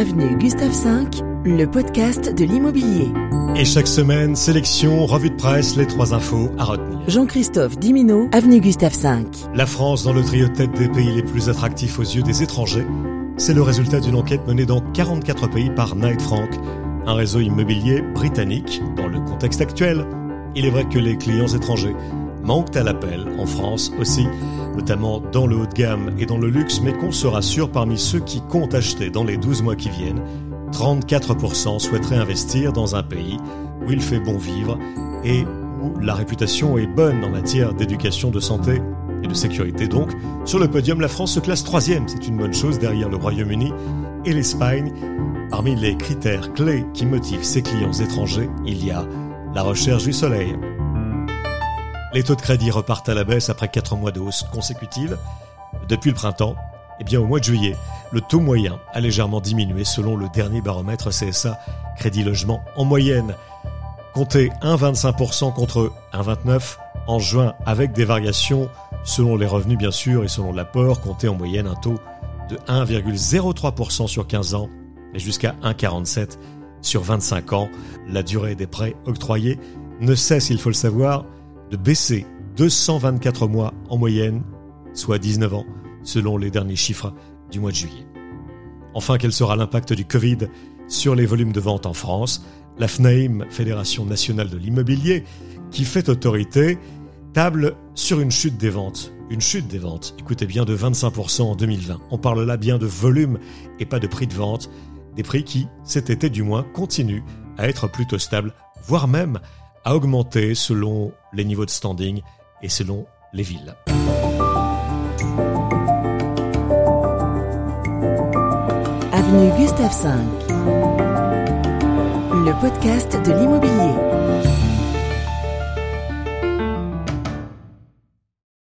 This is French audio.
avenue Gustave V, le podcast de l'immobilier. Et chaque semaine, sélection, revue de presse, les trois infos à retenir. Jean-Christophe Dimino, avenue Gustave V. La France dans le trio tête des pays les plus attractifs aux yeux des étrangers, c'est le résultat d'une enquête menée dans 44 pays par Knight Frank, un réseau immobilier britannique dans le contexte actuel. Il est vrai que les clients étrangers manquent à l'appel en France aussi, notamment dans le haut de gamme et dans le luxe, mais qu'on se rassure parmi ceux qui comptent acheter dans les 12 mois qui viennent, 34% souhaiteraient investir dans un pays où il fait bon vivre et où la réputation est bonne en matière d'éducation, de santé et de sécurité. Donc, sur le podium, la France se classe troisième. C'est une bonne chose derrière le Royaume-Uni et l'Espagne. Parmi les critères clés qui motivent ces clients étrangers, il y a la recherche du soleil. Les taux de crédit repartent à la baisse après 4 mois de hausse consécutive. Depuis le printemps, eh bien au mois de juillet, le taux moyen a légèrement diminué selon le dernier baromètre CSA Crédit Logement en moyenne. Comptez 1,25% contre 1,29% en juin avec des variations selon les revenus bien sûr et selon l'apport, comptez en moyenne un taux de 1,03% sur 15 ans et jusqu'à 1,47% sur 25 ans. La durée des prêts octroyés ne cesse, il faut le savoir, de baisser 224 mois en moyenne, soit 19 ans, selon les derniers chiffres du mois de juillet. Enfin, quel sera l'impact du Covid sur les volumes de vente en France? La FNAIM, Fédération nationale de l'immobilier, qui fait autorité, table sur une chute des ventes. Une chute des ventes, écoutez bien, de 25% en 2020. On parle là bien de volume et pas de prix de vente. Des prix qui, cet été du moins, continuent à être plutôt stables, voire même à augmenter selon les niveaux de standing et selon les villes. Avenue Gustave V, le podcast de l'immobilier.